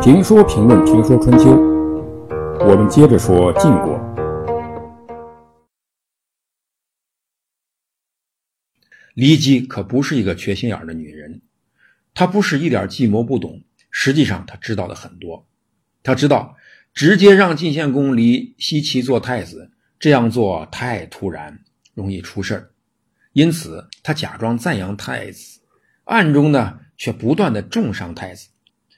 评说评论评说春秋，我们接着说晋国。骊姬可不是一个缺心眼的女人，她不是一点计谋不懂，实际上她知道的很多。她知道直接让晋献公离西岐做太子，这样做太突然，容易出事儿，因此她假装赞扬太子，暗中呢却不断的重伤太子。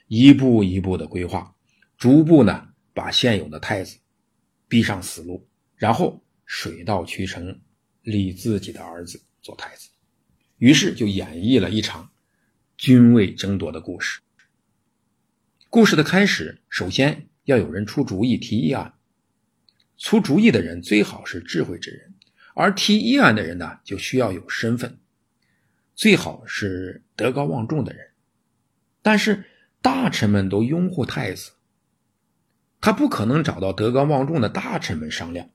一步一步的规划，逐步呢把现有的太子逼上死路，然后水到渠成立自己的儿子做太子。于是就演绎了一场君位争夺的故事。故事的开始，首先要有人出主意提议案。出主意的人最好是智慧之人，而提议案的人呢，就需要有身份，最好是德高望重的人。但是。大臣们都拥护太子，他不可能找到德高望重的大臣们商量，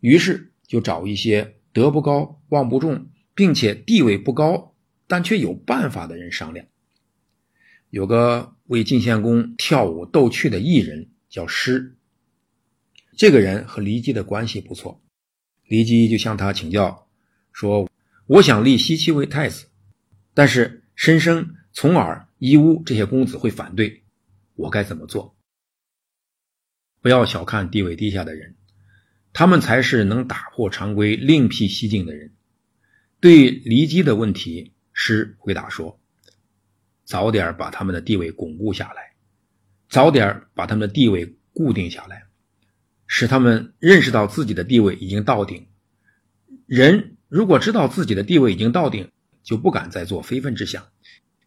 于是就找一些德不高望不重，并且地位不高但却有办法的人商量。有个为晋献公跳舞逗趣的艺人叫师，这个人和骊姬的关系不错，骊姬就向他请教，说：“我想立奚齐为太子，但是申生、从耳。”义乌这些公子会反对，我该怎么做？不要小看地位低下的人，他们才是能打破常规、另辟蹊径的人。对骊姬的问题，师回答说：“早点把他们的地位巩固下来，早点把他们的地位固定下来，使他们认识到自己的地位已经到顶。人如果知道自己的地位已经到顶，就不敢再做非分之想。”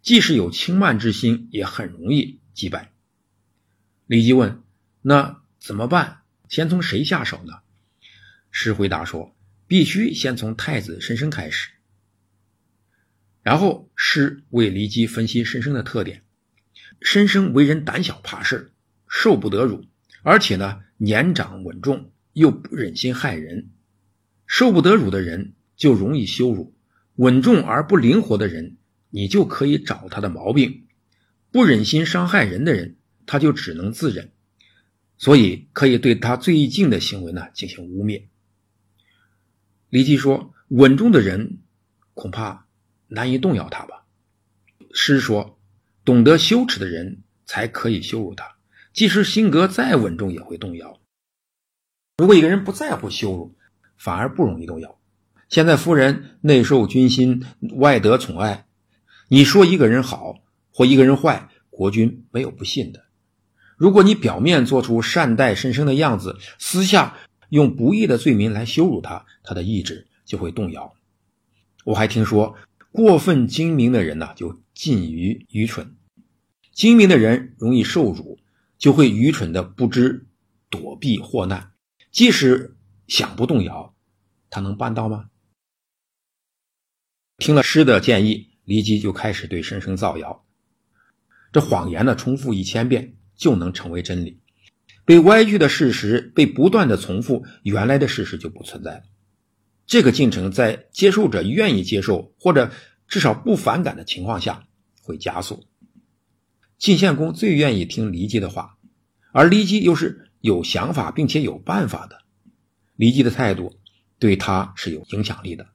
即使有轻慢之心，也很容易击败。李姬问：“那怎么办？先从谁下手呢？”师回答说：“必须先从太子申生开始。”然后师为骊姬分析申生的特点：申生为人胆小怕事，受不得辱，而且呢年长稳重，又不忍心害人。受不得辱的人就容易羞辱，稳重而不灵活的人。你就可以找他的毛病，不忍心伤害人的人，他就只能自忍，所以可以对他最近的行为呢进行污蔑。李基说：“稳重的人恐怕难以动摇他吧？”诗说：“懂得羞耻的人才可以羞辱他，即使性格再稳重也会动摇。如果一个人不在乎羞辱，反而不容易动摇。现在夫人内受君心，外得宠爱。”你说一个人好或一个人坏，国君没有不信的。如果你表面做出善待申生的样子，私下用不义的罪名来羞辱他，他的意志就会动摇。我还听说，过分精明的人呢，就近于愚蠢。精明的人容易受辱，就会愚蠢的不知躲避祸难。即使想不动摇，他能办到吗？听了师的建议。骊姬就开始对申生造谣，这谎言呢，重复一千遍就能成为真理。被歪曲的事实被不断的重复，原来的事实就不存在了。这个进程在接受者愿意接受或者至少不反感的情况下会加速。晋献公最愿意听骊姬的话，而骊姬又是有想法并且有办法的，骊姬的态度对他是有影响力的。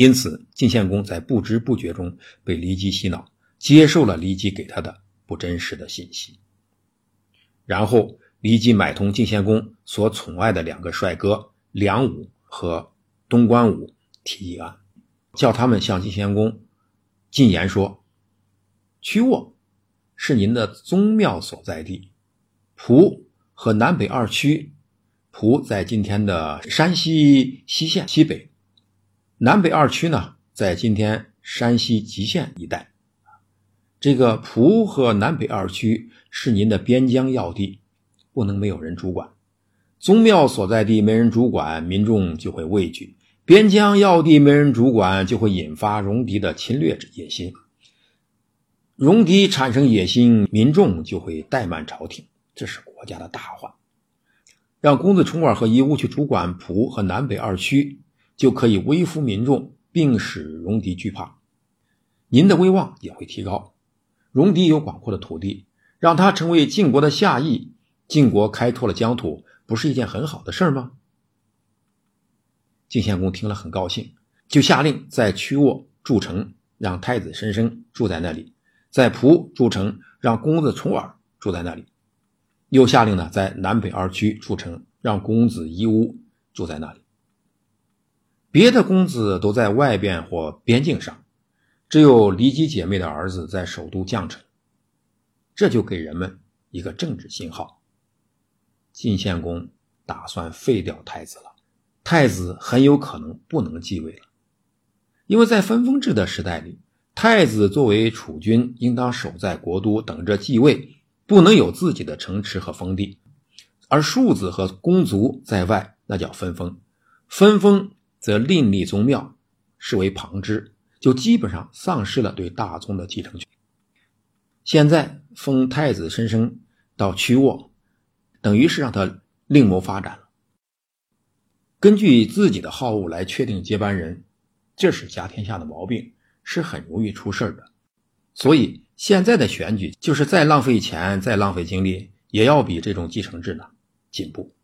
因此，晋献公在不知不觉中被骊姬洗脑，接受了骊姬给他的不真实的信息。然后，骊姬买通晋献公所宠爱的两个帅哥梁武和东关武提议案，叫他们向晋献公进言说：“曲沃是您的宗庙所在地，蒲和南北二区，蒲在今天的山西西县西北。”南北二区呢，在今天山西吉县一带。这个蒲和南北二区是您的边疆要地，不能没有人主管。宗庙所在地没人主管，民众就会畏惧；边疆要地没人主管，就会引发戎狄的侵略野心。戎狄产生野心，民众就会怠慢朝廷，这是国家的大患。让公子重耳和夷吾去主管蒲和南北二区。就可以威服民众，并使戎狄惧怕。您的威望也会提高。戎狄有广阔的土地，让他成为晋国的下邑，晋国开拓了疆土，不是一件很好的事儿吗？晋献公听了很高兴，就下令在曲沃筑城，让太子申生住在那里；在蒲筑城，让公子重耳住在那里；又下令呢，在南北二区筑城，让公子夷吾住在那里。别的公子都在外边或边境上，只有骊姬姐妹的儿子在首都降城。这就给人们一个政治信号：晋献公打算废掉太子了。太子很有可能不能继位了，因为在分封制的时代里，太子作为储君，应当守在国都等着继位，不能有自己的城池和封地；而庶子和公族在外，那叫分封。分封则另立宗庙，视为旁支，就基本上丧失了对大宗的继承权。现在封太子申生到曲沃，等于是让他另谋发展了。根据自己的好恶来确定接班人，这是家天下的毛病，是很容易出事的。所以现在的选举就是再浪费钱、再浪费精力，也要比这种继承制呢进步。